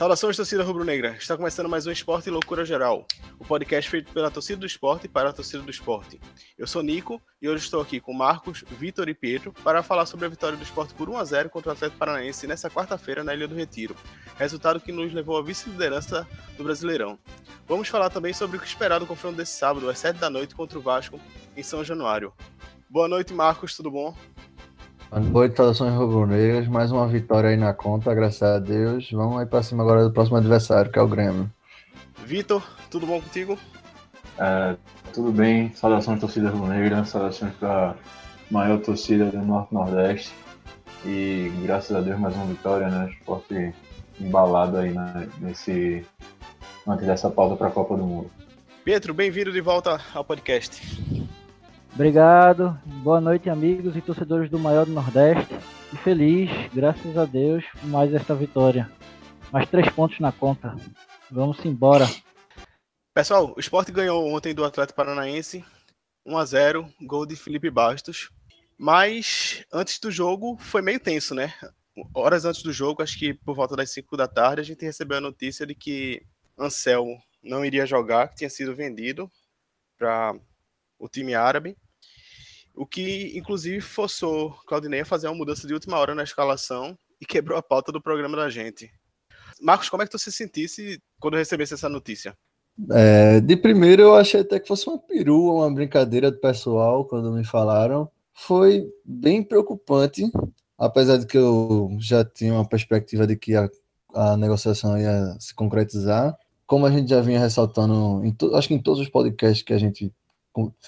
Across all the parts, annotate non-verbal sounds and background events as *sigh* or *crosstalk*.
Saudações, torcida rubro-negra. Está começando mais um Esporte e Loucura Geral, o podcast feito pela torcida do esporte para a torcida do esporte. Eu sou Nico e hoje estou aqui com Marcos, Vitor e Pietro para falar sobre a vitória do esporte por 1 a 0 contra o Atlético Paranaense nesta quarta-feira na Ilha do Retiro, resultado que nos levou à vice-liderança do Brasileirão. Vamos falar também sobre o que esperar do confronto desse sábado, às 7 da noite, contra o Vasco, em São Januário. Boa noite, Marcos, tudo bom? Boa noite, saudações rubro-negras. Mais uma vitória aí na conta, graças a Deus. Vamos aí pra cima agora do próximo adversário, que é o Grêmio. Vitor, tudo bom contigo? É, tudo bem, saudações torcida rubro-negra, saudações para maior torcida do Norte-Nordeste. E graças a Deus mais uma vitória, né? Esporte embalado aí né? nesse antes dessa pausa para a Copa do Mundo. Pietro, bem-vindo de volta ao podcast. Obrigado, boa noite, amigos e torcedores do Maior do Nordeste. E feliz, graças a Deus, mais esta vitória. Mais três pontos na conta. Vamos embora. Pessoal, o Sport ganhou ontem do Atlético Paranaense 1 a 0 gol de Felipe Bastos. Mas antes do jogo foi meio tenso, né? Horas antes do jogo, acho que por volta das 5 da tarde, a gente recebeu a notícia de que Anselmo não iria jogar, que tinha sido vendido para o time árabe, o que inclusive forçou Claudinei a fazer uma mudança de última hora na escalação e quebrou a pauta do programa da gente. Marcos, como é que tu se sentisse quando recebesse essa notícia? É, de primeiro eu achei até que fosse uma perua, uma brincadeira do pessoal quando me falaram. Foi bem preocupante, apesar de que eu já tinha uma perspectiva de que a, a negociação ia se concretizar. Como a gente já vinha ressaltando, em acho que em todos os podcasts que a gente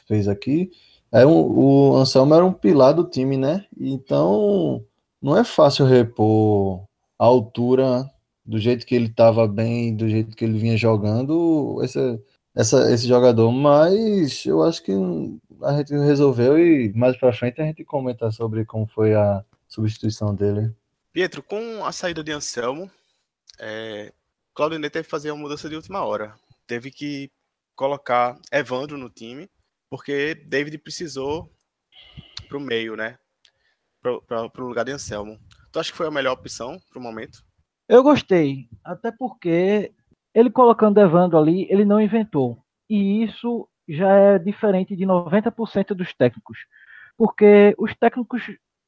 fez aqui, é um, o Anselmo era um pilar do time, né? Então não é fácil repor a altura do jeito que ele estava bem, do jeito que ele vinha jogando, esse, essa, esse jogador, mas eu acho que a gente resolveu e mais para frente a gente comenta sobre como foi a substituição dele. Pietro, com a saída de Anselmo, é, Claudinei teve que fazer uma mudança de última hora. Teve que colocar Evandro no time, porque David precisou para o meio, né? Para o lugar de Anselmo. Tu acha que foi a melhor opção para o momento? Eu gostei, até porque ele colocando Evandro ali, ele não inventou. E isso já é diferente de 90% dos técnicos. Porque os técnicos,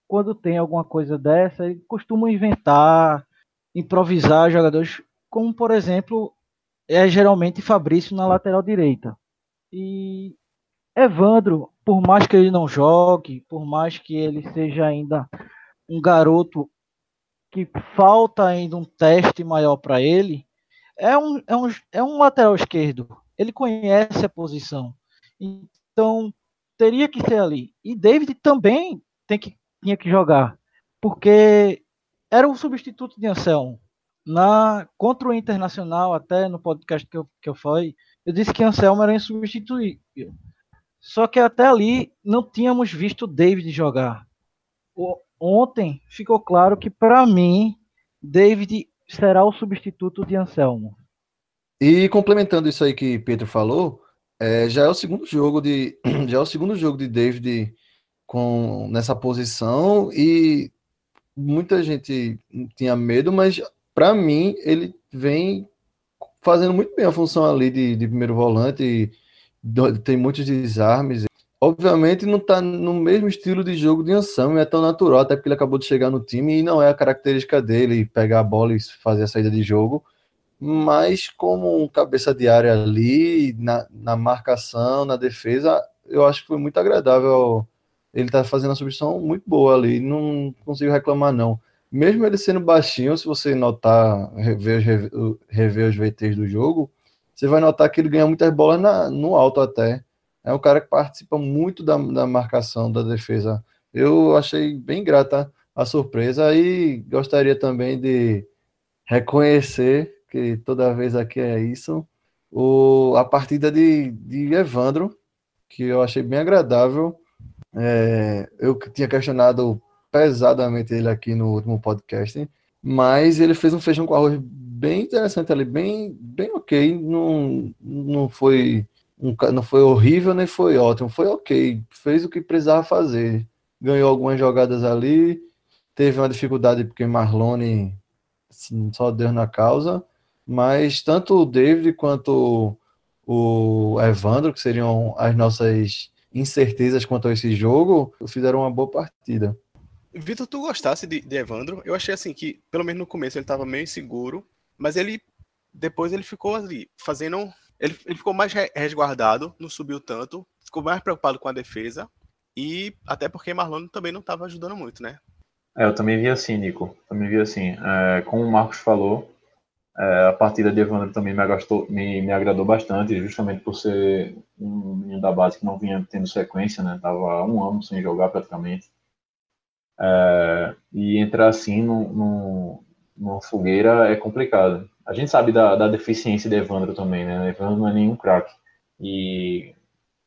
quando tem alguma coisa dessa, costumam inventar, improvisar jogadores, como por exemplo é geralmente Fabrício na lateral direita. E Evandro, por mais que ele não jogue, por mais que ele seja ainda um garoto que falta ainda um teste maior para ele, é um, é, um, é um lateral esquerdo. Ele conhece a posição. Então, teria que ser ali. E David também tem que, tinha que jogar, porque era o substituto de Anselmo na contra o Internacional, até no podcast que eu, que eu falei, eu disse que Anselmo era insubstituível. Só que até ali não tínhamos visto David jogar. O, ontem ficou claro que, para mim, David será o substituto de Anselmo. E complementando isso aí que Pedro falou, é, já é o segundo jogo de *clears throat* já é o segundo jogo de David com nessa posição e muita gente tinha medo, mas para mim, ele vem fazendo muito bem a função ali de, de primeiro volante, tem muitos desarmes. Obviamente não está no mesmo estilo de jogo de Anselmo, é tão natural, até porque ele acabou de chegar no time e não é a característica dele pegar a bola e fazer a saída de jogo. Mas como um cabeça de área ali, na, na marcação, na defesa, eu acho que foi muito agradável. Ele está fazendo a substituição muito boa ali, não consigo reclamar não mesmo ele sendo baixinho, se você notar, rever, rever os VTs do jogo, você vai notar que ele ganha muitas bolas na, no alto até. É um cara que participa muito da, da marcação, da defesa. Eu achei bem grata a surpresa e gostaria também de reconhecer que toda vez aqui é isso, o, a partida de, de Evandro, que eu achei bem agradável. É, eu tinha questionado pesadamente ele aqui no último podcast, mas ele fez um feijão com arroz bem interessante ali, bem, bem ok, não, não foi não foi horrível nem foi ótimo, foi ok, fez o que precisava fazer, ganhou algumas jogadas ali, teve uma dificuldade porque Marlone só deu na causa, Mas tanto o David quanto o Evandro, que seriam as nossas incertezas quanto a esse jogo, fizeram uma boa partida. Vitor, tu gostasse de, de, Evandro? Eu achei assim que, pelo menos no começo, ele estava meio inseguro, mas ele depois ele ficou ali fazendo. Ele, ele ficou mais resguardado, não subiu tanto, ficou mais preocupado com a defesa. E até porque Marlon também não estava ajudando muito, né? É, eu também vi assim, Nico. Também vi assim. É, como o Marcos falou, é, a partida de Evandro também me, agastou, me, me, agradou bastante, justamente por ser um menino da base que não vinha tendo sequência, né? Tava um ano sem jogar praticamente. É, e entrar assim numa fogueira é complicado. A gente sabe da, da deficiência de Evandro também, né? Evandro não é nenhum craque. E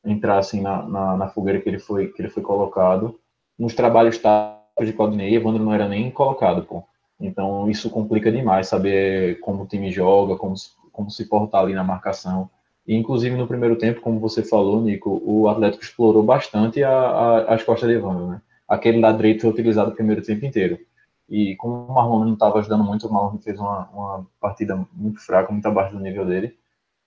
entrar assim na, na, na, fogueira que ele foi que ele foi colocado, nos trabalhos táticos de Claudinei, Evandro não era nem colocado, pô. Então isso complica demais saber como o time joga, como, como se portar ali na marcação. E, inclusive no primeiro tempo, como você falou, Nico, o Atlético explorou bastante a, a, as costas de Evandro, né? Aquele lado direito foi utilizado o primeiro tempo inteiro. E como o Marlon não estava ajudando muito, o Marlon fez uma, uma partida muito fraca, muito abaixo do nível dele.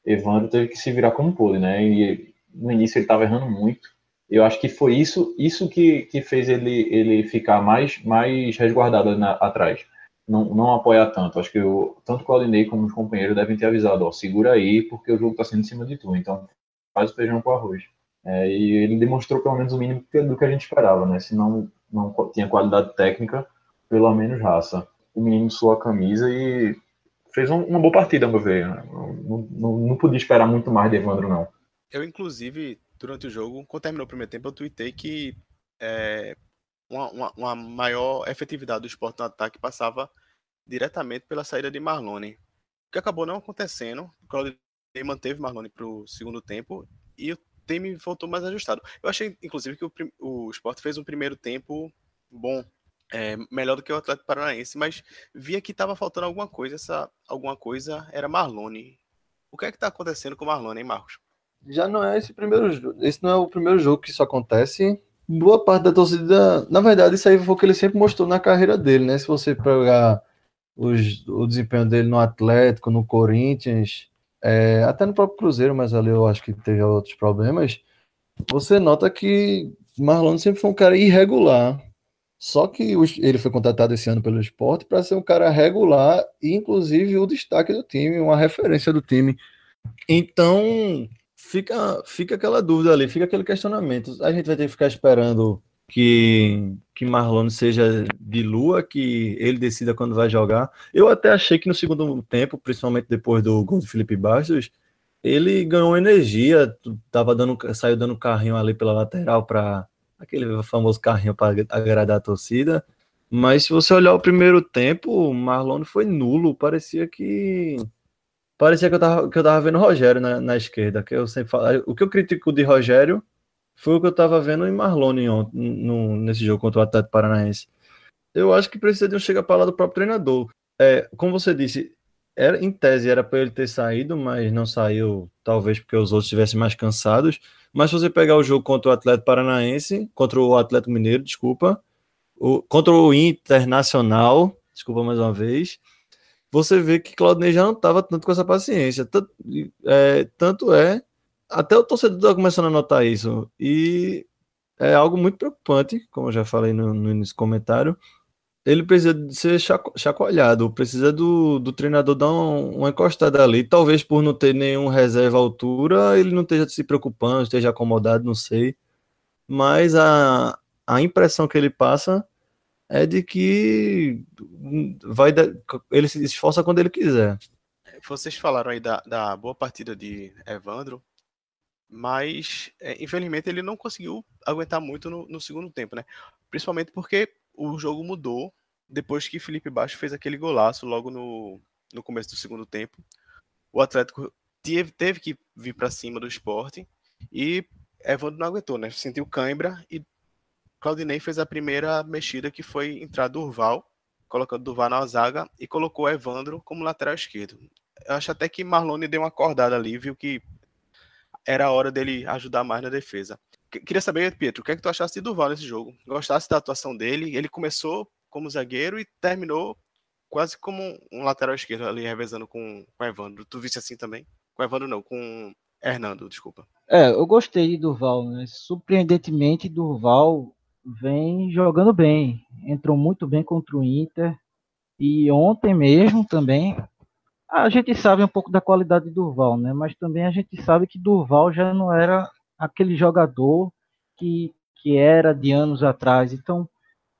Evandro teve que se virar como pôde, né? E no início ele estava errando muito. Eu acho que foi isso, isso que, que fez ele, ele ficar mais, mais resguardado na, atrás. Não, não apoiar tanto. Acho que o, tanto o Claudinei como os companheiros devem ter avisado: ó, segura aí, porque o jogo está sendo em cima de tu. Então faz o feijão com arroz. É, e ele demonstrou pelo menos o mínimo do que a gente esperava, né? Se não, não tinha qualidade técnica, pelo menos raça. O menino suou a camisa e fez um, uma boa partida, meu ver. Não, não, não, podia esperar muito mais de Evandro, não. Eu, inclusive, durante o jogo, quando terminou o primeiro tempo, eu tuitei que é, uma, uma, uma, maior efetividade do esporte no ataque passava diretamente pela saída de Marlone. O que acabou não acontecendo, o Claudio manteve Marlone para o segundo tempo e o time voltou mais ajustado. Eu achei, inclusive, que o, o esporte fez um primeiro tempo bom, é, melhor do que o Atlético Paranaense, mas via que estava faltando alguma coisa, essa alguma coisa era Marlone. O que é que está acontecendo com o Marlone, hein, Marcos? já não é esse primeiro esse não é o primeiro jogo que isso acontece. Boa parte da torcida, na verdade, isso aí foi o que ele sempre mostrou na carreira dele, né? Se você pegar os, o desempenho dele no Atlético, no Corinthians, é, até no próprio Cruzeiro, mas ali eu acho que teve outros problemas. Você nota que Marlon sempre foi um cara irregular. Só que ele foi contratado esse ano pelo esporte para ser um cara regular e, inclusive, o destaque do time, uma referência do time. Então, fica, fica aquela dúvida ali, fica aquele questionamento. A gente vai ter que ficar esperando que, que Marlon seja de lua, que ele decida quando vai jogar. Eu até achei que no segundo tempo, principalmente depois do gol do Felipe Bastos, ele ganhou energia, tava dando, saiu dando carrinho ali pela lateral para aquele famoso carrinho para agradar a torcida. Mas se você olhar o primeiro tempo, Marlon foi nulo, parecia que parecia que eu tava, que eu tava vendo o Rogério na, na esquerda, que eu sempre falo, o que eu critico de Rogério foi o que eu tava vendo em Marlone nesse jogo contra o Atlético Paranaense. Eu acho que precisa de um chega para lá do próprio treinador. É, como você disse, era, em tese era para ele ter saído, mas não saiu, talvez porque os outros estivessem mais cansados. Mas se você pegar o jogo contra o Atlético Paranaense, contra o Atlético Mineiro, desculpa, o, contra o Internacional, desculpa mais uma vez, você vê que Claudinei já não estava tanto com essa paciência. Tanto é, tanto é, até o torcedor está começando a notar isso. E é algo muito preocupante, como eu já falei no, no início do comentário. Ele precisa de ser chacoalhado, precisa do, do treinador dar um, uma encostada ali. Talvez por não ter nenhum reserva à altura, ele não esteja se preocupando, esteja acomodado, não sei. Mas a, a impressão que ele passa é de que vai ele se esforça quando ele quiser. Vocês falaram aí da, da boa partida de Evandro, mas é, infelizmente ele não conseguiu aguentar muito no, no, segundo tempo, né? Principalmente porque o jogo mudou depois que Felipe Baixo fez aquele golaço logo no, no começo do segundo tempo. O Atlético teve, teve que vir para cima do esporte e Evandro não aguentou, né? Sentiu cãibra e Claudinei fez a primeira mexida que foi entrar Durval, colocando Durval na zaga e colocou Evandro como lateral esquerdo. Eu acho até que Marlone deu uma acordada ali, viu que era a hora dele ajudar mais na defesa. Queria saber, Pietro, o que é que tu achaste de Durval nesse jogo? Gostasse da atuação dele? Ele começou como zagueiro e terminou quase como um lateral esquerdo ali, revezando com, com o Evandro. Tu viste assim também? Com o Evandro não, com Hernando, desculpa. É, eu gostei de Durval, né? Surpreendentemente, Durval vem jogando bem. Entrou muito bem contra o Inter. E ontem mesmo também. A gente sabe um pouco da qualidade de Durval, né? Mas também a gente sabe que Durval já não era aquele jogador que, que era de anos atrás. Então,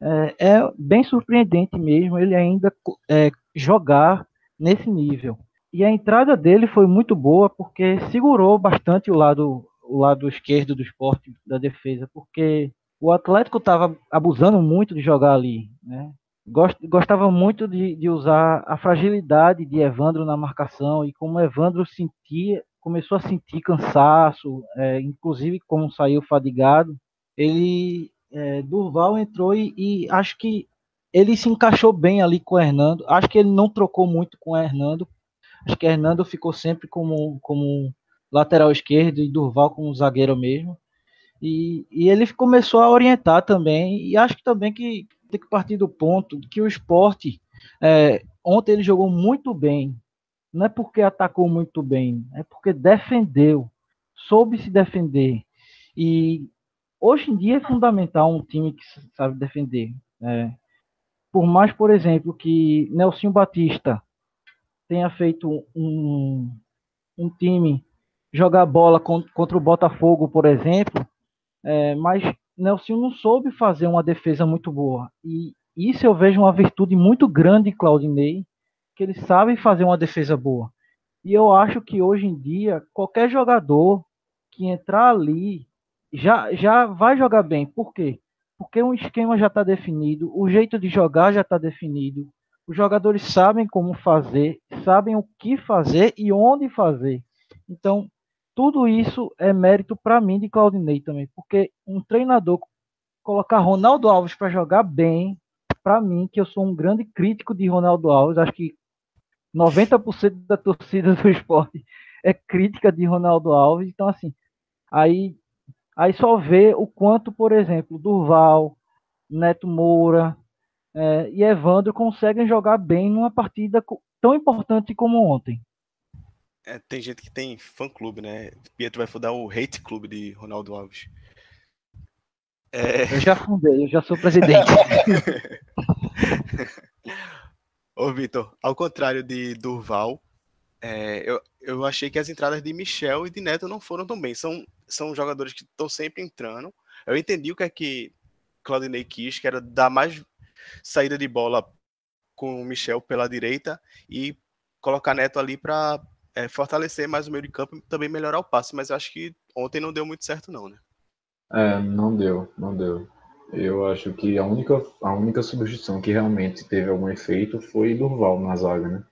é, é bem surpreendente mesmo ele ainda é, jogar nesse nível. E a entrada dele foi muito boa porque segurou bastante o lado, o lado esquerdo do esporte, da defesa, porque o Atlético estava abusando muito de jogar ali. Né? Gostava muito de, de, usar a fragilidade de Evandro na marcação e como Evandro sentia, começou a sentir cansaço, é, inclusive como saiu fadigado, ele é, Durval entrou e, e, acho que ele se encaixou bem ali com o Hernando. Acho que ele não trocou muito com o Hernando. Acho que o Hernando ficou sempre como, como lateral esquerdo e Durval como zagueiro mesmo. E, e ele começou a orientar também. E acho que também que tem que partir do ponto que o esporte. É, ontem ele jogou muito bem. Não é porque atacou muito bem, é porque defendeu, soube se defender. E Hoje em dia é fundamental um time que sabe defender. Né? Por mais, por exemplo, que Nelson Batista tenha feito um, um time jogar bola contra o Botafogo, por exemplo, é, mas Nelson não soube fazer uma defesa muito boa. E isso eu vejo uma virtude muito grande em Claudinei, que ele sabe fazer uma defesa boa. E eu acho que hoje em dia, qualquer jogador que entrar ali já, já vai jogar bem. Por quê? Porque o esquema já está definido, o jeito de jogar já está definido, os jogadores sabem como fazer, sabem o que fazer e onde fazer. Então, tudo isso é mérito para mim de Claudinei também, porque um treinador colocar Ronaldo Alves para jogar bem, para mim, que eu sou um grande crítico de Ronaldo Alves, acho que 90% da torcida do *laughs* esporte é crítica de Ronaldo Alves, então assim, aí Aí só vê o quanto, por exemplo, Durval, Neto Moura é, e Evandro conseguem jogar bem numa partida tão importante como ontem. É, tem gente que tem fã-clube, né? Pietro vai fundar o hate clube de Ronaldo Alves. É... Eu já fundei, eu já sou presidente. *laughs* Ô, Vitor, ao contrário de Durval, é, eu, eu achei que as entradas de Michel e de Neto não foram tão bem. São são jogadores que estão sempre entrando. Eu entendi o que é que Claudinei quis, que era dar mais saída de bola com o Michel pela direita e colocar Neto ali para é, fortalecer mais o meio de campo e também melhorar o passe. Mas eu acho que ontem não deu muito certo, não, né? É, não deu, não deu. Eu acho que a única, a única substituição que realmente teve algum efeito foi Durval na zaga, né?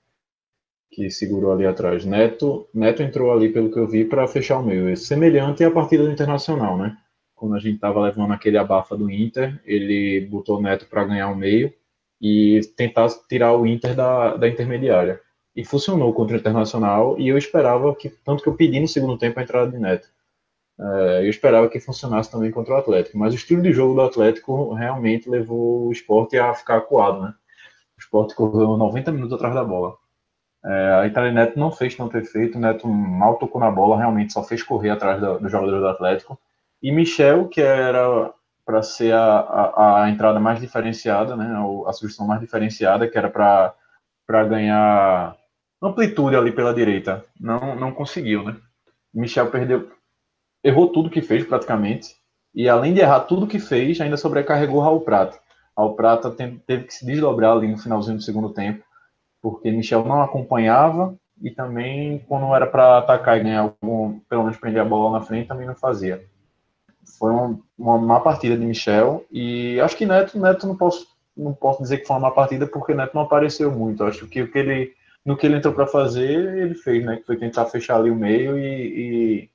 que segurou ali atrás. Neto, Neto entrou ali, pelo que eu vi, para fechar o meio. É semelhante à partida do Internacional, né? Quando a gente estava levando aquele abafa do Inter, ele botou Neto para ganhar o meio e tentar tirar o Inter da, da intermediária. E funcionou contra o Internacional e eu esperava que, tanto que eu pedi no segundo tempo a entrada de Neto. É, eu esperava que funcionasse também contra o Atlético, mas o estilo de jogo do Atlético realmente levou o esporte a ficar acuado, né? O esporte correu 90 minutos atrás da bola. É, a Itália Neto não fez tanto efeito, Neto mal tocou na bola, realmente só fez correr atrás dos do jogadores do Atlético. E Michel, que era para ser a, a, a, entrada mais diferenciada, né, a sugestão mais diferenciada, que era para ganhar amplitude ali pela direita, não, não conseguiu, né? Michel perdeu, errou tudo que fez praticamente, e além de errar tudo que fez, ainda sobrecarregou Raul Prata. Raul Prata teve que se desdobrar ali no finalzinho do segundo tempo, porque Michel não acompanhava e também quando era para atacar e ganhar algum, pelo menos prender a bola na frente, também não fazia. Foi uma, uma má partida de Michel e acho que Neto, Neto não posso, não posso dizer que foi uma má partida porque Neto não apareceu muito. Acho que o que ele, no que ele entrou para fazer, ele fez, né? Que foi tentar fechar ali o meio e,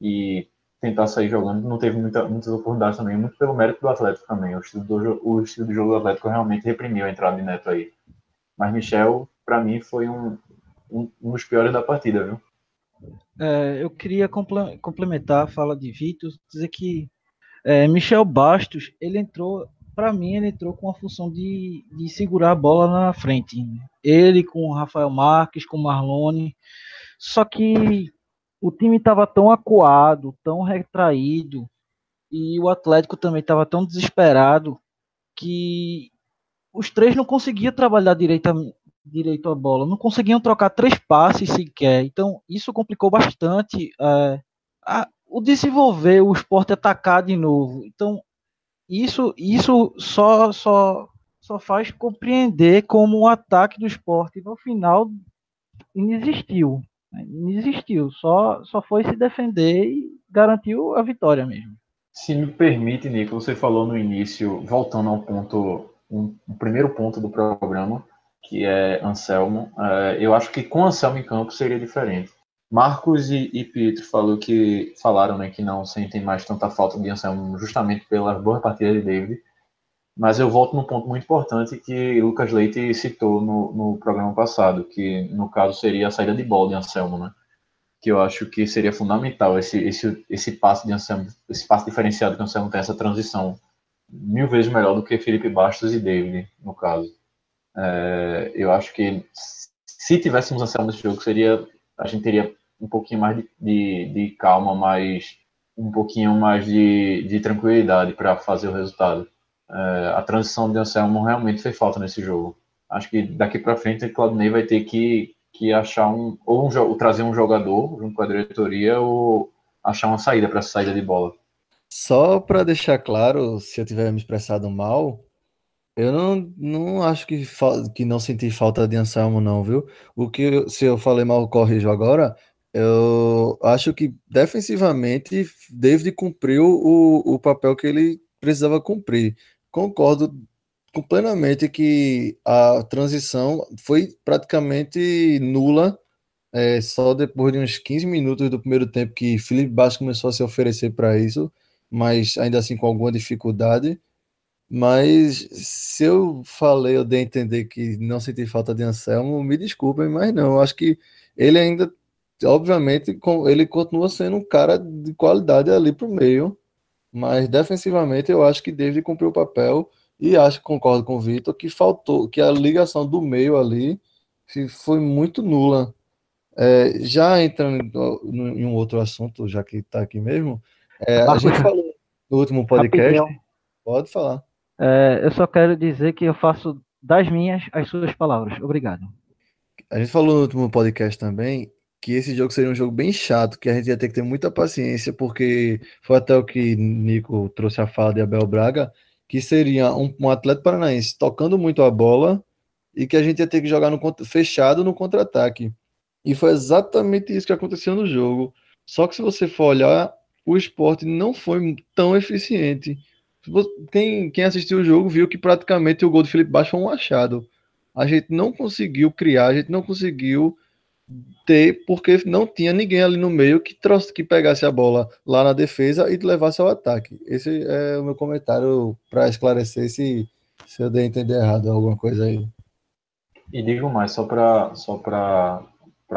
e, e tentar sair jogando. Não teve muita, muitas oportunidades também, muito pelo mérito do Atlético também. O estilo, do, o estilo de jogo do Atlético realmente reprimiu a entrada de Neto aí. Mas Michel, para mim, foi um, um, um, dos piores da partida, viu? É, eu queria complementar a fala de Vitor, dizer que é, Michel Bastos, ele entrou para mim, ele entrou com a função de, de segurar a bola na frente. Ele com o Rafael Marques, com o Marlone. Só que o time estava tão acuado, tão retraído, e o Atlético também estava tão desesperado que os três não conseguiam trabalhar direito a, direito a bola, não conseguiam trocar três passes sequer. Então, isso complicou bastante é, a, o desenvolver, o esporte atacar de novo. Então, isso, isso só, só, só faz compreender como o ataque do esporte no final inexistiu. Né? Inexistiu, só, só foi se defender e garantiu a vitória mesmo. Se me permite, Nico, você falou no início, voltando ao ponto, um, um primeiro ponto do programa, que é Anselmo. É, eu acho que com Anselmo em campo seria diferente. Marcos e, e Pietro falou que, falaram né, que não sentem mais tanta falta de Anselmo justamente pela boa partida de David. Mas eu volto num ponto muito importante que Lucas Leite citou no, no programa passado, que no caso seria a saída de bola de Anselmo, né? Que eu acho que seria fundamental esse, esse, esse passe de Anselmo, esse passe diferenciado que Anselmo tem, essa transição mil vezes melhor do que Felipe Bastos e David, no caso. É, eu acho que se tivéssemos Anselmo nesse jogo, seria a gente teria um pouquinho mais de, de, de calma, mais um pouquinho mais de, de tranquilidade para fazer o resultado. É, a transição de Anselmo realmente fez falta nesse jogo. Acho que daqui para frente o Claudinei vai ter que, que achar um ou um, trazer um jogador junto com a diretoria ou achar uma saída para essa saída de bola. Só para deixar claro, se eu tiver me expressado mal, eu não, não acho que, que não senti falta de Anselmo, não, viu? O que, se eu falei mal, corrijo agora. Eu acho que defensivamente David cumpriu o, o papel que ele precisava cumprir. Concordo plenamente que a transição foi praticamente nula, é, só depois de uns 15 minutos do primeiro tempo que Felipe Bastos começou a se oferecer para isso, mas ainda assim com alguma dificuldade. Mas se eu falei, eu dei a entender que não senti falta de Anselmo, me desculpem, mas não. Acho que ele ainda, obviamente, ele continua sendo um cara de qualidade ali pro meio. Mas defensivamente eu acho que David cumpriu o papel e acho que concordo com o Vitor que faltou, que a ligação do meio ali foi muito nula. É, já entrando em um outro assunto, já que está aqui mesmo, é, a gente falou no último podcast. Pode falar. É, eu só quero dizer que eu faço das minhas as suas palavras. Obrigado. A gente falou no último podcast também que esse jogo seria um jogo bem chato, que a gente ia ter que ter muita paciência, porque foi até o que Nico trouxe a fala de Abel Braga, que seria um, um atleta paranaense tocando muito a bola e que a gente ia ter que jogar no, fechado no contra-ataque. E foi exatamente isso que aconteceu no jogo. Só que se você for olhar, o esporte não foi tão eficiente. Quem, quem assistiu o jogo viu que praticamente o gol do Felipe Baixo foi um achado. A gente não conseguiu criar, a gente não conseguiu ter, porque não tinha ninguém ali no meio que trouxe, que pegasse a bola lá na defesa e levasse ao ataque. Esse é o meu comentário para esclarecer se, se eu dei a entender errado alguma coisa aí. E digo mais, só para só para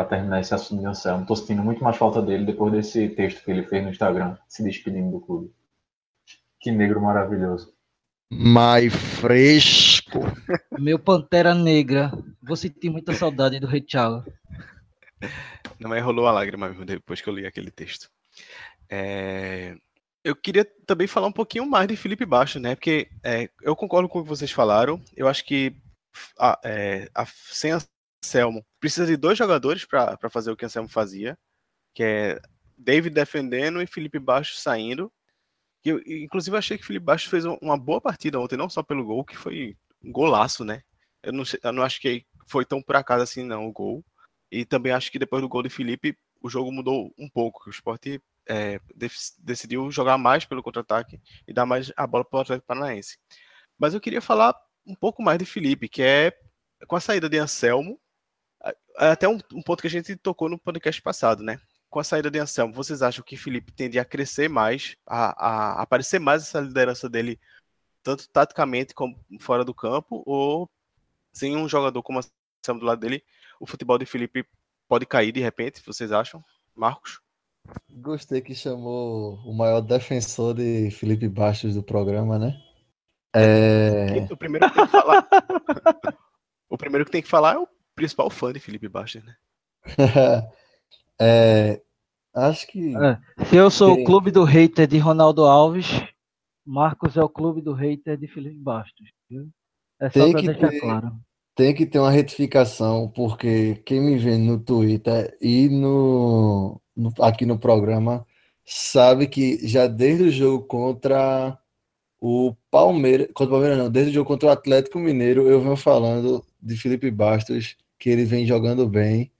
terminar esse assunto de Anselmo, estou sentindo muito mais falta dele depois desse texto que ele fez no Instagram, se despedindo do clube. Que negro maravilhoso. Mais fresco. Meu Pantera Negra. Vou sentir muita saudade do Rei Thiago. *laughs* Não, mas rolou a lágrima mesmo depois que eu li aquele texto. É... Eu queria também falar um pouquinho mais de Felipe Baixo, né? Porque é, eu concordo com o que vocês falaram. Eu acho que a, é, a, sem Anselmo precisa de dois jogadores para fazer o que Anselmo fazia, que é David defendendo e Felipe Baixo saindo. Eu, inclusive, eu achei que Felipe Baixo fez uma boa partida ontem, não só pelo gol, que foi um golaço, né? Eu não, eu não acho que foi tão por acaso assim, não, o gol. E também acho que depois do gol de Felipe, o jogo mudou um pouco. O esporte é, decidiu jogar mais pelo contra-ataque e dar mais a bola para o Atlético Paranaense. Mas eu queria falar um pouco mais de Felipe, que é com a saída de Anselmo, até um, um ponto que a gente tocou no podcast passado, né? com a saída de Anselmo, vocês acham que Felipe tende a crescer mais, a, a aparecer mais essa liderança dele, tanto taticamente como fora do campo, ou sem um jogador como Anselmo do lado dele, o futebol de Felipe pode cair de repente, vocês acham? Marcos? Gostei que chamou o maior defensor de Felipe Bastos do programa, né? É... O primeiro que tem que falar. *laughs* o primeiro que tem que falar é o principal fã de Felipe Bastos, né? *laughs* é... Acho que. É. Se eu sou tem... o clube do hater de Ronaldo Alves, Marcos é o clube do hater de Felipe Bastos. Viu? É só tem pra que deixar ter... claro. Tem que ter uma retificação, porque quem me vê no Twitter e no, no aqui no programa sabe que já desde o jogo contra o Palmeiras, contra o Palmeiras não, desde o jogo contra o Atlético Mineiro, eu venho falando de Felipe Bastos, que ele vem jogando bem.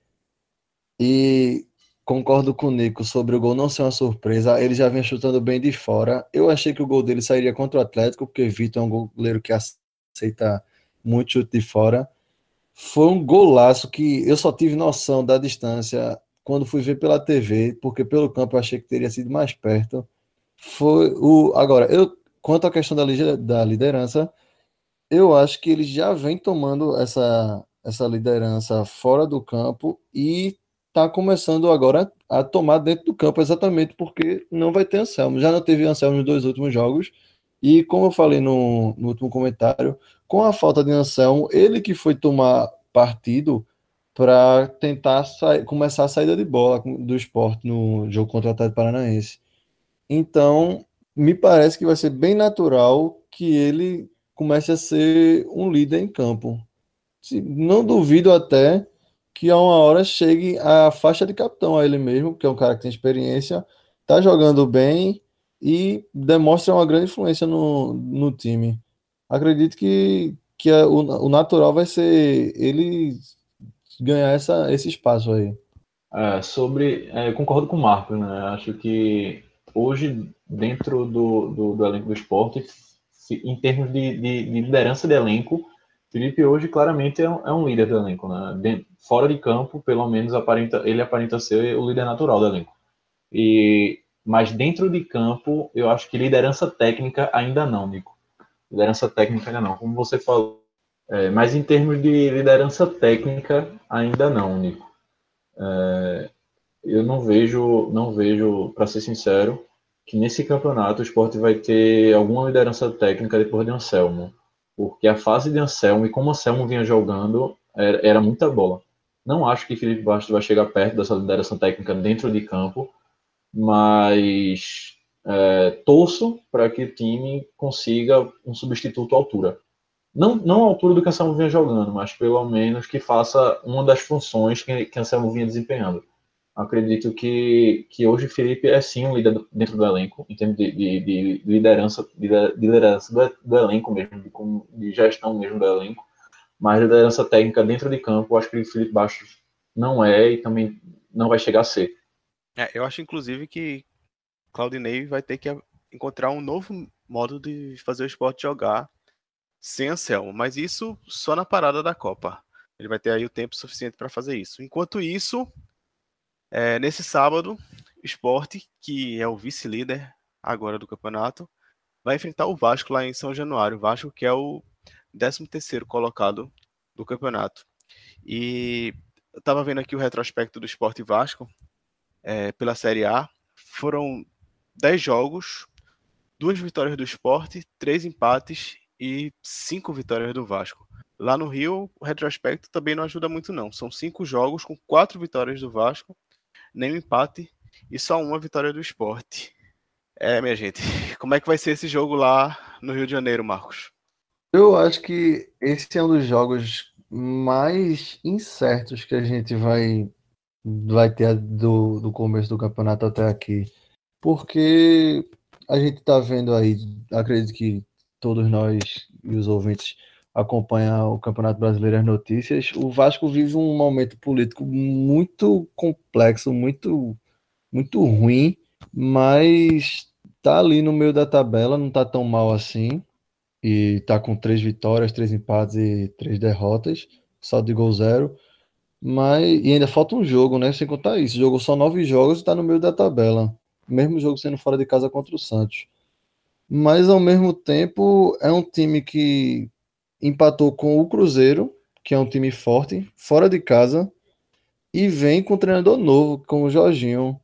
E concordo com o Nico sobre o gol não ser uma surpresa. Ele já vem chutando bem de fora. Eu achei que o gol dele sairia contra o Atlético, porque Vitor é um goleiro que aceita muito chute de fora. Foi um golaço que eu só tive noção da distância quando fui ver pela TV, porque pelo campo eu achei que teria sido mais perto. Foi o agora, eu quanto à questão da, da liderança, eu acho que ele já vem tomando essa essa liderança fora do campo e está começando agora a tomar dentro do campo, exatamente porque não vai ter Anselmo. Já não teve Anselmo nos dois últimos jogos. E como eu falei no, no último comentário, com a falta de Anselmo, ele que foi tomar partido para tentar começar a saída de bola do esporte no jogo contra o Atlético Paranaense. Então, me parece que vai ser bem natural que ele comece a ser um líder em campo. Não duvido até que a uma hora chegue a faixa de capitão a ele mesmo, que é um cara que tem experiência, tá jogando bem e demonstra uma grande influência no, no time. Acredito que, que a, o, o natural vai ser ele ganhar essa, esse espaço aí. É, sobre. É, concordo com o Marco, né? Acho que hoje, dentro do, do, do elenco do esporte, em termos de, de, de liderança de elenco, Felipe hoje claramente é um, é um líder do elenco, né? fora de campo, pelo menos aparenta, ele aparenta ser o líder natural do elenco. E mas dentro de campo, eu acho que liderança técnica ainda não, Nico. Liderança técnica ainda não, como você falou. É, mas em termos de liderança técnica, ainda não, Nico. É, eu não vejo, não vejo, para ser sincero, que nesse campeonato o esporte vai ter alguma liderança técnica depois de Anselmo porque a fase de Anselmo e como Anselmo vinha jogando era, era muita bola. Não acho que Felipe Bastos vai chegar perto dessa liderança técnica dentro de campo, mas é, torço para que o time consiga um substituto à altura. Não, não à altura do que Anselmo vinha jogando, mas pelo menos que faça uma das funções que, que Anselmo vinha desempenhando acredito que, que hoje Felipe é sim um líder dentro do elenco, em termos de, de, de liderança, de liderança do, do, elenco mesmo, de, de, gestão mesmo do elenco, mas liderança técnica dentro de campo, acho que o Felipe Bastos não é e também não vai chegar a ser. É, eu acho inclusive que Claudinei vai ter que encontrar um novo modo de fazer o esporte jogar sem Anselmo, mas isso só na parada da Copa. Ele vai ter aí o tempo suficiente para fazer isso. Enquanto isso, é, nesse sábado, o Esporte, que é o vice-líder agora do campeonato, vai enfrentar o Vasco lá em São Januário. O Vasco que é o 13º colocado do campeonato. E eu estava vendo aqui o retrospecto do Esporte Vasco é, pela Série A. Foram 10 jogos, duas vitórias do Esporte, três empates e cinco vitórias do Vasco. Lá no Rio, o retrospecto também não ajuda muito não. São cinco jogos com quatro vitórias do Vasco nenhum empate e só uma vitória do esporte. É, minha gente, *laughs* como é que vai ser esse jogo lá no Rio de Janeiro, Marcos? Eu acho que esse é um dos jogos mais incertos que a gente vai, vai ter do, do começo do campeonato até aqui. Porque a gente está vendo aí, acredito que todos nós e os ouvintes acompanha o Campeonato Brasileiro as notícias, o Vasco vive um momento político muito complexo, muito, muito ruim, mas tá ali no meio da tabela, não tá tão mal assim. E tá com três vitórias, três empates e três derrotas, só de gol zero. Mas e ainda falta um jogo, né? Sem contar isso. Jogou só nove jogos e tá no meio da tabela. Mesmo jogo sendo fora de casa contra o Santos. Mas ao mesmo tempo é um time que empatou com o Cruzeiro, que é um time forte, fora de casa, e vem com um treinador novo, com o Jorginho.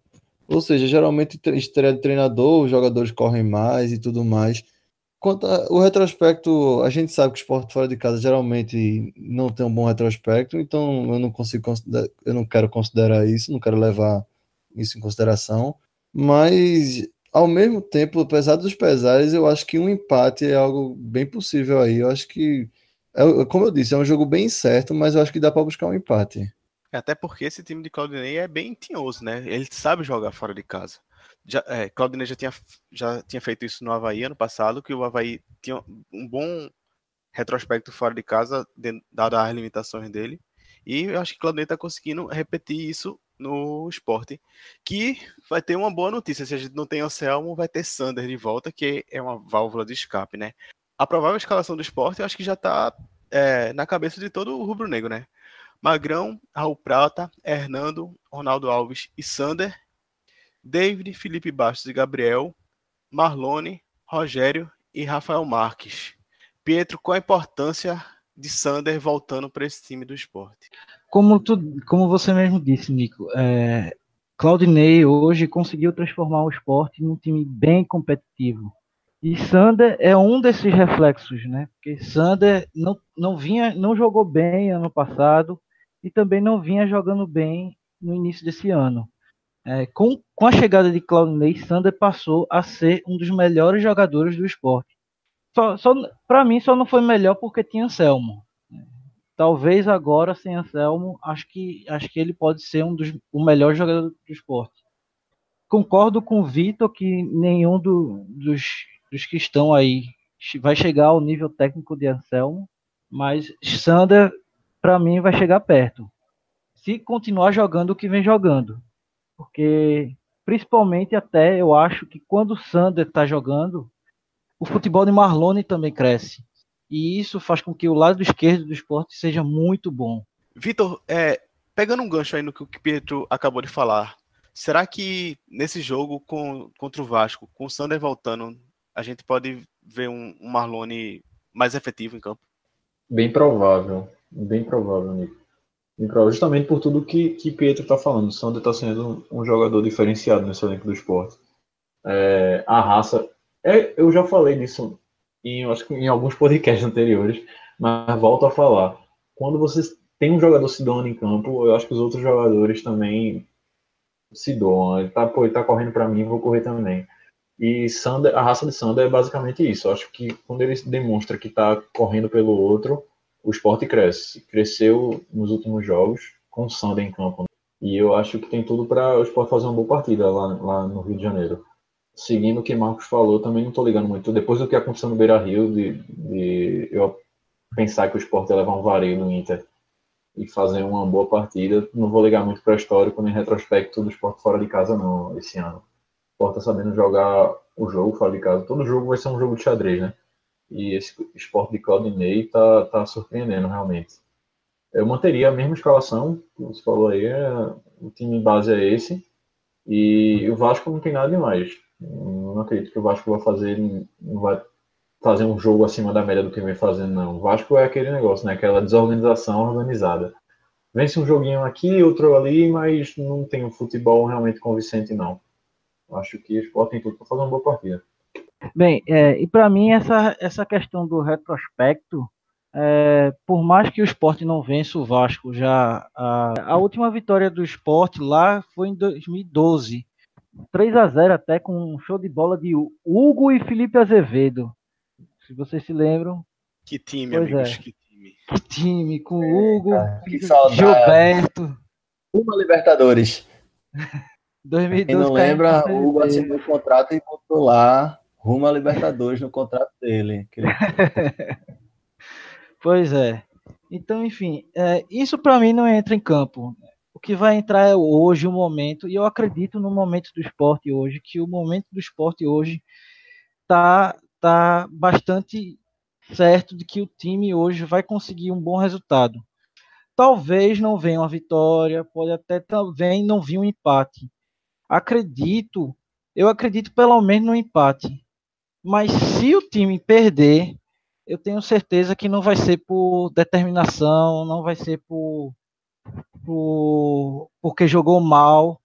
Ou seja, geralmente estreia de treinador, os jogadores correm mais e tudo mais. Quanto a, o retrospecto, a gente sabe que o esporte fora de casa geralmente não tem um bom retrospecto, então eu não consigo eu não quero considerar isso, não quero levar isso em consideração, mas ao mesmo tempo, apesar dos pesares, eu acho que um empate é algo bem possível aí. Eu acho que, é, como eu disse, é um jogo bem certo, mas eu acho que dá para buscar um empate. Até porque esse time de Claudinei é bem tinhoso, né? Ele sabe jogar fora de casa já, é, Claudinei já tinha, já tinha feito isso no Havaí ano passado, que o Havaí tinha um bom retrospecto fora de casa, dado as limitações dele. E eu acho que Claudinei está conseguindo repetir isso no esporte. Que vai ter uma boa notícia. Se a gente não tem Anselmo, vai ter Sander de volta, que é uma válvula de escape, né? A provável escalação do esporte, eu acho que já está é, na cabeça de todo o rubro-negro, né? Magrão, Raul Prata, Hernando, Ronaldo Alves e Sander David, Felipe Bastos e Gabriel, Marlone, Rogério e Rafael Marques. Pietro, qual a importância de Sander voltando para esse time do esporte? Como, tu, como você mesmo disse, Nico, é, Claudinei hoje conseguiu transformar o esporte num time bem competitivo. E Sander é um desses reflexos, né? Porque Sander não, não vinha, não jogou bem ano passado e também não vinha jogando bem no início desse ano. É, com, com a chegada de Claudinei, Sander passou a ser um dos melhores jogadores do esporte. Só, só, Para mim, só não foi melhor porque tinha Anselmo. Talvez agora, sem Anselmo, acho que, acho que ele pode ser um dos o melhor jogador do esporte. Concordo com o Vitor que nenhum do, dos, dos que estão aí vai chegar ao nível técnico de Anselmo, mas Sander, para mim, vai chegar perto. Se continuar jogando o que vem jogando porque principalmente até eu acho que quando o Sander está jogando, o futebol de Marlone também cresce. E isso faz com que o lado esquerdo do esporte seja muito bom. Vitor, é, pegando um gancho aí no que o Pietro acabou de falar, será que nesse jogo com, contra o Vasco, com o Sander voltando, a gente pode ver um, um Marlone mais efetivo em campo? Bem provável, bem provável, Nico justamente por tudo que, que Pietro está falando. Sander está sendo um, jogador diferenciado nesse elenco do esporte. É, a raça. É, eu já falei disso em, acho que em alguns podcasts *laughs* anteriores, mas volto a falar. Quando você tem um jogador se doando em campo, eu acho que os outros jogadores também se doam. Ele tá, pô, ele tá correndo para mim, vou correr também. E Sander, a raça de Sander é basicamente isso. Eu acho que quando ele demonstra que está correndo pelo outro, o esporte cresce. Cresceu nos últimos jogos com o Sander em campo. E eu acho que tem tudo para o esporte fazer uma boa partida lá, lá no Rio de Janeiro. Seguindo o que Marcos falou, também não estou ligando muito. Depois do que aconteceu no Beira Rio, de, de eu pensar que o esporte ia levar um vareio no Inter e fazer uma boa partida, não vou ligar muito para histórico nem retrospecto do esporte fora de casa, não, esse ano. O esporte está sabendo jogar o jogo fora de casa. Todo jogo vai ser um jogo de xadrez, né? E esse esporte de Claudinei tá, tá surpreendendo realmente. Eu manteria a mesma escalação, você falou aí, é, o time base é esse. E o Vasco não tem nada demais. Não acredito que o Vasco vai fazer, não vai fazer um jogo acima da média do que vem fazendo, não. O Vasco é aquele negócio, né? Aquela desorganização organizada. Vence um joguinho aqui, outro ali, mas não tem um futebol realmente convincente, não. Acho que o Sport tem tudo para fazer uma boa partida. Bem, é, e para mim essa, essa questão do retrospecto, é, por mais que o esporte não vença o Vasco, já a, a última vitória do esporte lá foi em 2012. 3 a 0 até com um show de bola de Hugo e Felipe Azevedo. Se vocês se lembram. Que time, pois amigos, é. que time. Que time, com Hugo, é, Gilberto. Uma Libertadores. *laughs* 2012, Quem não lembra, o Hugo assinou o contrato e voltou lá rumo à Libertadores no contrato dele. *laughs* pois é. Então, enfim, é, isso para mim não entra em campo. O que vai entrar é hoje o momento, e eu acredito no momento do esporte hoje, que o momento do esporte hoje tá, tá bastante certo de que o time hoje vai conseguir um bom resultado. Talvez não venha uma vitória, pode até também não vir um empate. Acredito, eu acredito pelo menos no empate. Mas se o time perder, eu tenho certeza que não vai ser por determinação, não vai ser por, por porque jogou mal.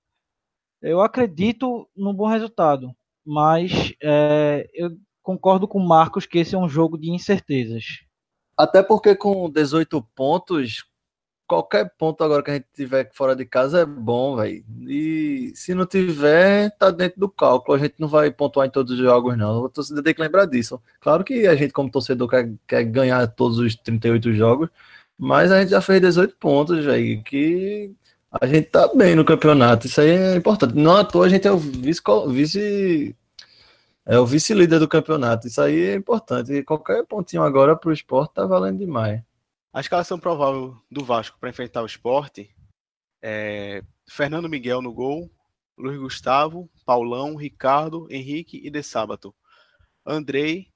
Eu acredito num bom resultado, mas é, eu concordo com o Marcos que esse é um jogo de incertezas. Até porque com 18 pontos, qualquer ponto agora que a gente tiver fora de casa é bom, velho. E se não tiver, tá dentro do cálculo. A gente não vai pontuar em todos os jogos, não. O torcedor tem que lembrar disso. Claro que a gente, como torcedor, quer, quer ganhar todos os 38 jogos, mas a gente já fez 18 pontos, velho. Que a gente tá bem no campeonato. Isso aí é importante. Não à toa a gente é o vice, vice é o vice-líder do campeonato. Isso aí é importante. E qualquer pontinho agora pro esporte tá valendo demais. A escalação provável do Vasco para enfrentar o esporte é Fernando Miguel no gol, Luiz Gustavo, Paulão, Ricardo, Henrique e De Sábato, Andrei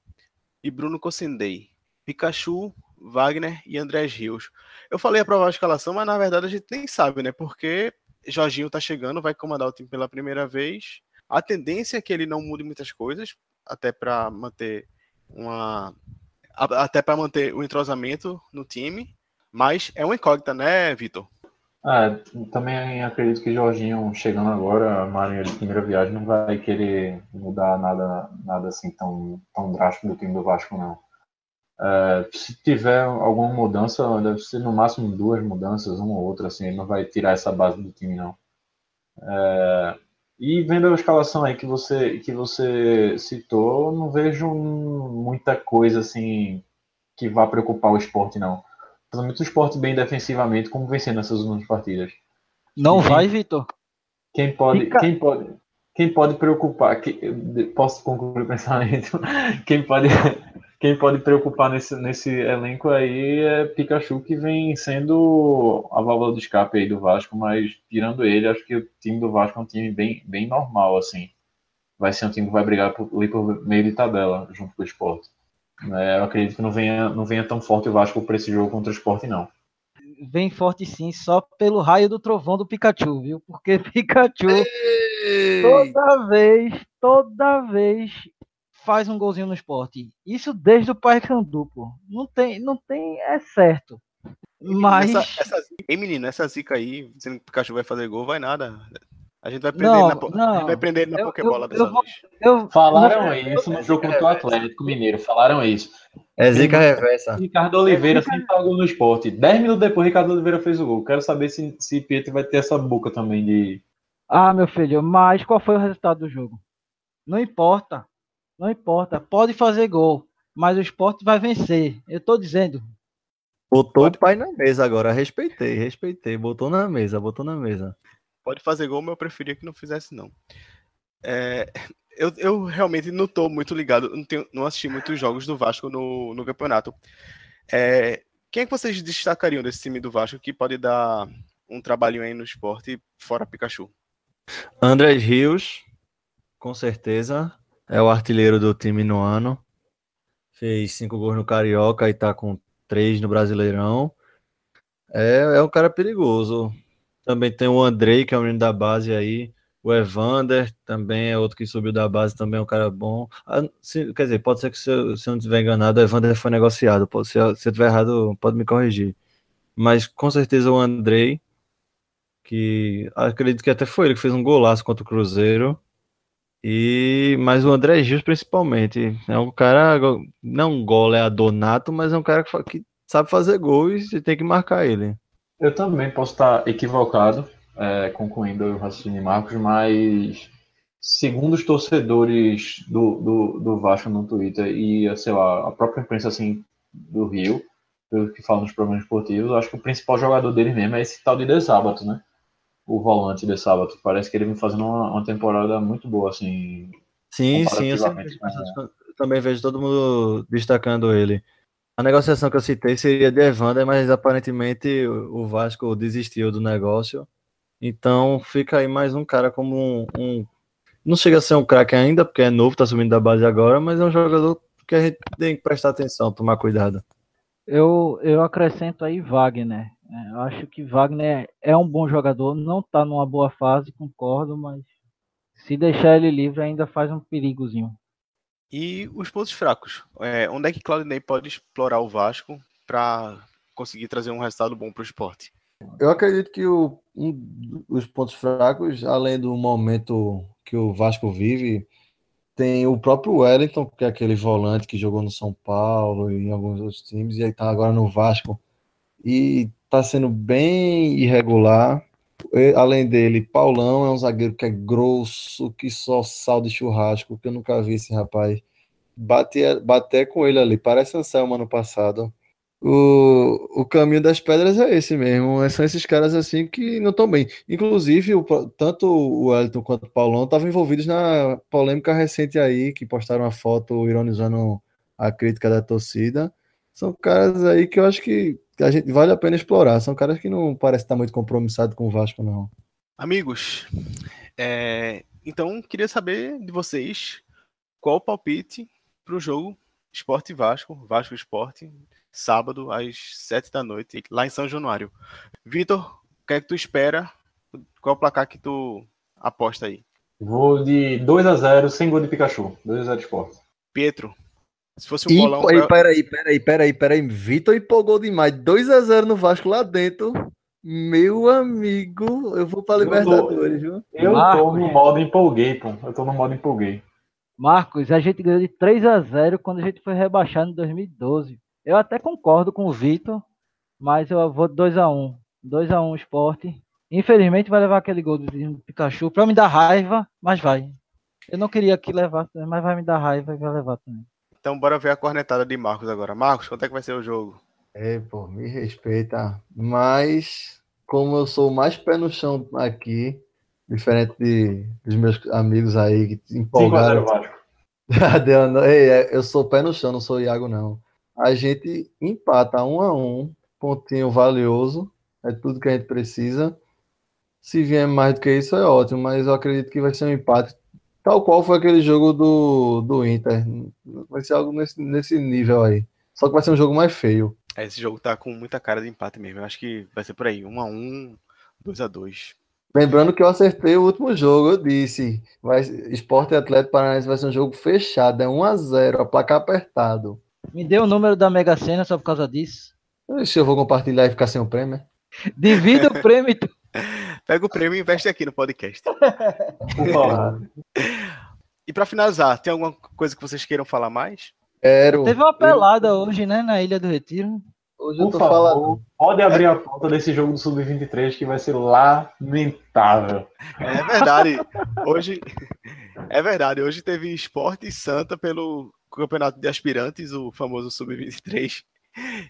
e Bruno Cossendei, Pikachu, Wagner e André Rios. Eu falei a provável escalação, mas na verdade a gente nem sabe, né? Porque Jorginho tá chegando, vai comandar o time pela primeira vez. A tendência é que ele não mude muitas coisas, até para manter uma até para manter o entrosamento no time, mas é uma incógnita, né, Vitor? Ah, também acredito que Jorginho chegando agora, Marinho de primeira viagem, não vai querer mudar nada, nada assim tão, tão drástico do time do Vasco, não. É, se tiver alguma mudança, deve ser no máximo duas mudanças, uma ou outra, assim, ele não vai tirar essa base do time, não. É, e vendo a escalação aí que você, que você citou, não vejo muita coisa assim que vá preocupar o esporte, não. Principalmente o esporte bem defensivamente, como vencendo nessas últimas partidas. Não quem, vai, Vitor? Quem pode, Fica... quem pode, quem pode preocupar? posso concluir o *laughs* pensamento? Quem pode, quem pode preocupar nesse, nesse elenco aí é Pikachu, que vem sendo a válvula de escape aí do Vasco, mas tirando ele, acho que o time do Vasco é um time bem, bem normal, assim. Vai ser um time que vai brigar por, ali por meio de tabela, junto com o esporte. É, eu acredito que não venha, não venha tão forte o Vasco para esse jogo contra o esporte, não. Vem forte sim, só pelo raio do trovão do Pikachu, viu? Porque *laughs* Pikachu, Ei! toda vez, toda vez faz um golzinho no esporte. Isso desde o Paysandu, pô. Não tem, não tem, é certo. Mas. Essa, essa, hein, menino, essa zica aí, dizendo que o Pikachu vai fazer gol, vai nada. A gente vai prender não, ele na, não, vai prender ele na eu, Pokébola dessa eu, vez. Eu, Falaram isso no jogo contra o Atlético Mineiro. Falaram isso. É zica reversa. Ricardo Oliveira é sempre pagou no esporte. Dez minutos depois, Ricardo Oliveira fez o gol. Quero saber se, se Pietro vai ter essa boca também de. Ah, meu filho, mas qual foi o resultado do jogo? Não importa. Não importa, pode fazer gol, mas o esporte vai vencer. Eu tô dizendo. Botou pode... o pai na mesa agora, respeitei, respeitei. Botou na mesa, botou na mesa. Pode fazer gol, mas eu preferia que não fizesse, não. É, eu, eu, realmente não tô muito ligado, não, tenho, não assisti muitos jogos do Vasco no, no campeonato. É, quem é que vocês destacariam desse time do Vasco que pode dar um trabalhinho aí no esporte fora Pikachu? André Rios, com certeza é o artilheiro do time no ano. Fez cinco gols no Carioca e tá com três no Brasileirão. É, é um cara perigoso. Também tem o Andrei, que é um menino da base aí. O Evander também é outro que subiu da base, também é um cara bom. Ah, se, quer dizer, pode ser que se eu, se eu não estiver enganado, o Evander foi negociado. Pode, se, se eu estiver errado, pode me corrigir. Mas com certeza o Andrei, que acredito que até foi ele que fez um golaço contra o Cruzeiro. E mas o André Gil principalmente é um cara não goleador nato, mas é um cara que, que sabe fazer gols e tem que marcar ele. Eu também posso estar equivocado, é, concluindo o raciocínio de Marcos, mas segundo os torcedores do, do, do Vasco no Twitter e, sei lá, a própria imprensa assim, do Rio, pelo que falam nos programas esportivos, acho que o principal jogador dele mesmo é esse tal de De Sábado, né? O volante de sábado. Parece que ele vem fazendo uma, uma temporada muito boa, assim. Sim, sim, eu, sempre, eu também vejo todo mundo destacando ele. A negociação que eu citei seria de Evander, mas aparentemente o Vasco desistiu do negócio. Então fica aí mais um cara como um. um... não chega a ser um craque ainda, porque é novo, tá subindo da base agora, mas é um jogador que a gente tem que prestar atenção, tomar cuidado. Eu, eu acrescento aí Wagner. É, eu acho que Wagner é um bom jogador, não está numa boa fase, concordo, mas se deixar ele livre ainda faz um perigozinho. E os pontos fracos? É, onde é que Claudinei pode explorar o Vasco para conseguir trazer um resultado bom para o esporte? Eu acredito que o, um, os pontos fracos, além do momento que o Vasco vive, tem o próprio Wellington, que é aquele volante que jogou no São Paulo e em alguns outros times, e aí tá agora no Vasco. E tá sendo bem irregular. Além dele, Paulão é um zagueiro que é grosso, que só sal de churrasco, que eu nunca vi esse rapaz. Bater, bater com ele ali, parece Anselmo ano passado o, o caminho das pedras é esse mesmo. É, são esses caras assim que não estão bem. Inclusive, o, tanto o Wellington quanto o Paulão estavam envolvidos na polêmica recente aí, que postaram uma foto ironizando a crítica da torcida. São caras aí que eu acho que a gente vale a pena explorar. São caras que não parece estar muito compromissado com o Vasco, não. Amigos, é, então queria saber de vocês qual o palpite para o jogo Esporte Vasco, Vasco Esporte, sábado, às sete da noite, lá em São Januário. Vitor, o que é que tu espera? Qual é o placar que tu aposta aí? Vou de 2 a 0 sem gol de Pikachu. 2 a 0 Esporte. Pietro, se fosse um bolão... E, peraí, peraí, peraí, peraí. Vitor empolgou demais. 2 a 0 no Vasco lá dentro. Meu amigo, eu vou para Libertadores, viu? Eu Marcos, tô no modo empolguei, pô. Eu tô no modo empolguei. Marcos, a gente ganhou de 3 a 0 quando a gente foi rebaixado em 2012. Eu até concordo com o Vitor, mas eu vou 2x1. 2x1 esporte. Infelizmente vai levar aquele gol do Pikachu para me dar raiva, mas vai. Eu não queria que levasse, mas vai me dar raiva e vai levar também. Então bora ver a cornetada de Marcos agora. Marcos, quanto é que vai ser o jogo? É, pô, me respeita. Mas, como eu sou mais pé no chão aqui, diferente de, dos meus amigos aí que empolgaram. 5x0 Vasco. *laughs* Ei, eu sou pé no chão, não sou Iago, não a gente empata um a um, pontinho valioso, é tudo que a gente precisa. Se vier mais do que isso, é ótimo, mas eu acredito que vai ser um empate, tal qual foi aquele jogo do, do Inter. Vai ser algo nesse, nesse nível aí. Só que vai ser um jogo mais feio. É, esse jogo tá com muita cara de empate mesmo. Eu acho que vai ser por aí, 1 a 1 2 a 2 Lembrando que eu acertei o último jogo, eu disse. Vai, Esporte e Atlético Paranaense vai ser um jogo fechado, é 1 a 0 a placar apertado. Me dê o número da Mega Sena só por causa disso. Se eu vou compartilhar e ficar sem o prêmio. Divida o prêmio. *laughs* Pega o prêmio e investe aqui no podcast. *laughs* e para finalizar, tem alguma coisa que vocês queiram falar mais? Quero. Teve uma pelada eu... hoje, né, na Ilha do Retiro. Hoje Por eu tô favor, falando. Pode abrir a porta desse jogo do Sub-23 que vai ser lamentável. É verdade. Hoje é verdade. Hoje teve Esporte e Santa pelo campeonato de aspirantes, o famoso Sub-23.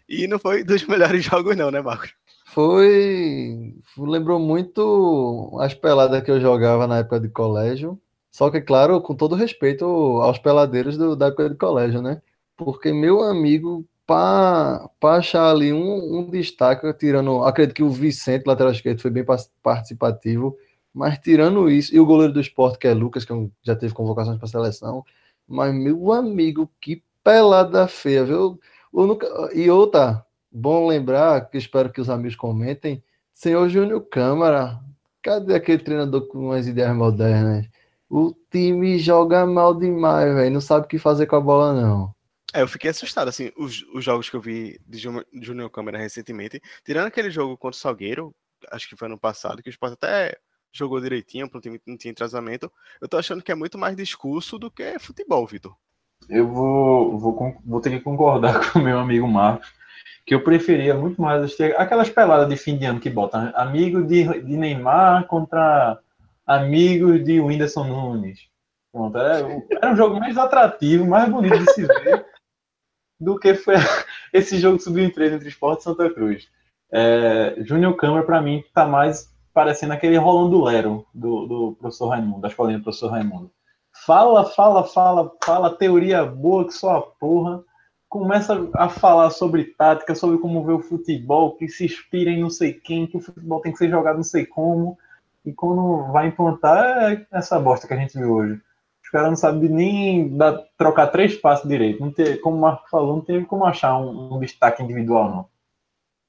E não foi dos melhores jogos, não, né, Marcos? Foi. Lembrou muito as peladas que eu jogava na época de colégio. Só que, claro, com todo respeito aos peladeiros do, da época de colégio, né? Porque, meu amigo, para achar ali um, um, destaque, tirando. Acredito que o Vicente, lateral esquerdo, foi bem participativo. Mas tirando isso, e o goleiro do esporte, que é Lucas, que já teve convocações para a seleção, mas, meu amigo, que pelada feia, viu? Nunca... E outra, bom lembrar, que espero que os amigos comentem, senhor Júnior Câmara, cadê aquele treinador com umas ideias modernas? O time joga mal demais, velho. Não sabe o que fazer com a bola, não. É, eu fiquei assustado, assim, os, os jogos que eu vi de Júnior Câmara recentemente, tirando aquele jogo contra o Salgueiro, acho que foi ano passado, que o Sport até jogou direitinho para um time que não tinha entrosamento. Eu tô achando que é muito mais discurso do que futebol, Vitor. Eu vou, vou, vou ter que concordar *laughs* com o meu amigo Marcos, que eu preferia muito mais assistir aquelas peladas de fim de ano que botam amigo de, de Neymar contra amigos de Whindersson Nunes. Pronto, era, era um jogo mais atrativo, mais bonito de se ver do que foi *laughs* esse jogo sub-23 entre Esporte e Santa Cruz. É, Júnior Câmara, para mim, tá mais parecendo aquele Rolando Lero do, do professor Raimundo, da escolinha do professor Raimundo. Fala, fala, fala, fala, teoria boa que só porra. Começa a falar sobre tática, sobre como ver o futebol, que se inspira em não sei quem, que o futebol tem que ser jogado não sei como. E quando vai implantar, é essa bosta que a gente viu hoje. Os caras não sabem nem dar, trocar três passos direito. Não tem, como o Marco falou, não tem como achar um, um destaque individual, não.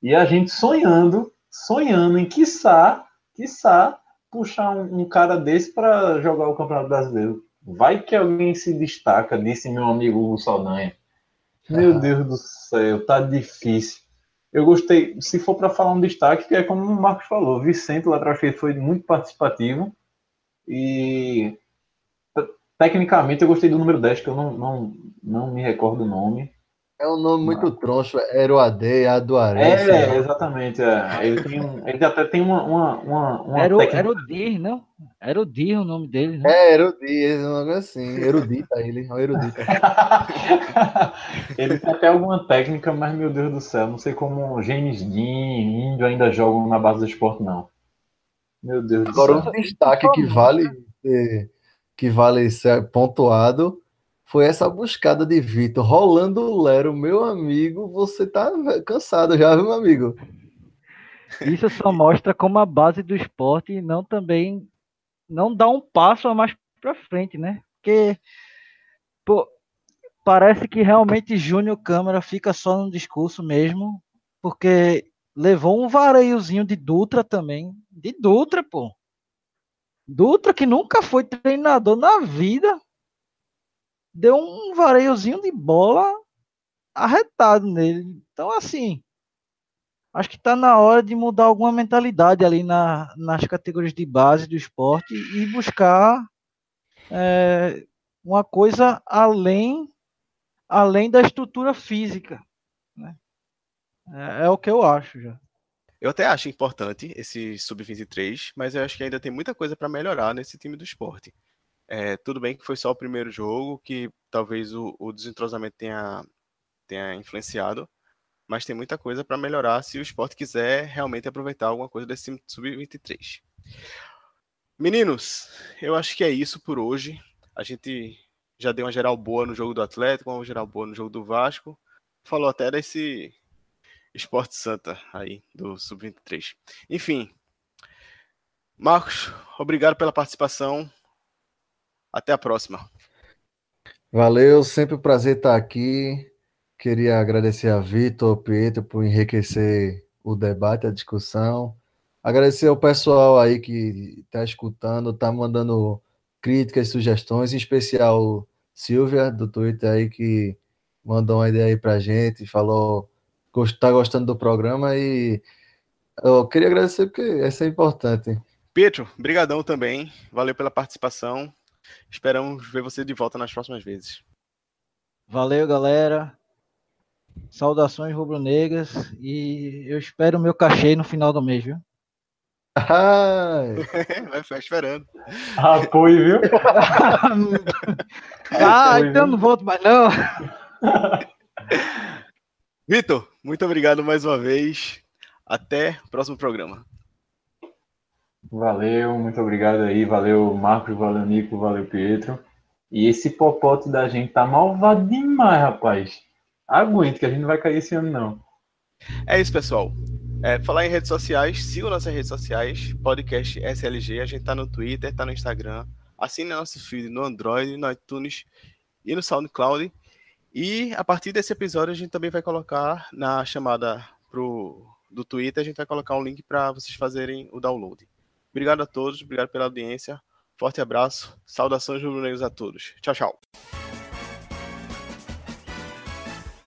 E a gente sonhando, sonhando em, quiçá, quiçá, puxar um, um cara desse para jogar o Campeonato Brasileiro. Vai que alguém se destaca, disse meu amigo Hugo Saldanha. Meu Deus do céu, tá difícil. Eu gostei, se for para falar um destaque, que é como o Marcos falou, Vicente lá atrás foi muito participativo e tecnicamente eu gostei do número 10, que eu não, não, não me recordo o nome. É um nome muito troncho, Eroade, Aduaré. É, exatamente. É. Ele, tem um, ele até tem uma. uma, uma, uma Era, o- técnica- era o Dir, não? Era o Dir o nome dele, né? É, Erudita, um negócio assim. Erudita ele, é um erudita. *laughs* ele tem até alguma técnica, mas meu Deus do céu, não sei como James Dean, Índio ainda jogam na base do esporte, não. Meu Deus do Agora, céu. um destaque que vale que vale ser pontuado foi essa buscada de Vitor. Rolando Lero, meu amigo, você tá cansado já, meu amigo? Isso só mostra como a base do esporte não também não dá um passo a mais para frente, né? Porque pô, parece que realmente Júnior Câmara fica só no discurso mesmo, porque levou um vareiozinho de Dutra também, de Dutra, pô. Dutra que nunca foi treinador na vida, deu um vareiozinho de bola arretado nele. Então assim, acho que está na hora de mudar alguma mentalidade ali na, nas categorias de base do esporte e buscar é, uma coisa além além da estrutura física. Né? É, é o que eu acho já. Eu até acho importante esse sub-23, mas eu acho que ainda tem muita coisa para melhorar nesse time do esporte. É, tudo bem que foi só o primeiro jogo, que talvez o, o desentrosamento tenha, tenha influenciado, mas tem muita coisa para melhorar se o esporte quiser realmente aproveitar alguma coisa desse time sub-23. Meninos, eu acho que é isso por hoje. A gente já deu uma geral boa no jogo do Atlético, uma geral boa no jogo do Vasco. Falou até desse Esporte Santa aí, do Sub-23. Enfim. Marcos, obrigado pela participação. Até a próxima. Valeu, sempre um prazer estar aqui. Queria agradecer a Vitor, Pietro, por enriquecer o debate, a discussão. Agradecer ao pessoal aí que está escutando, está mandando críticas, sugestões, em especial Silvia, do Twitter aí, que mandou uma ideia aí pra gente, falou está gostando do programa e eu queria agradecer porque isso é importante. Pietro, brigadão também. Valeu pela participação. Esperamos ver você de volta nas próximas vezes. Valeu, galera. Saudações rubro-negras e eu espero o meu cachê no final do mês, viu? Ai, *laughs* Vai ficar esperando. Apoio, viu? *laughs* ah, Foi, então viu? não volto mais não. Vitor, muito obrigado mais uma vez. Até o próximo programa. Valeu, muito obrigado aí. Valeu, Marcos, valeu, Nico, valeu, Pietro. E esse popote da gente tá malvado demais, rapaz. Aguente, que a gente não vai cair esse ano, não. É isso, pessoal. É, falar em redes sociais, sigam nossas redes sociais, podcast SLG, a gente tá no Twitter, tá no Instagram, assine nosso feed no Android, no iTunes e no SoundCloud. E a partir desse episódio a gente também vai colocar na chamada pro, do Twitter, a gente vai colocar um link para vocês fazerem o download. Obrigado a todos, obrigado pela audiência, forte abraço, saudações rubro-negros a todos. Tchau, tchau.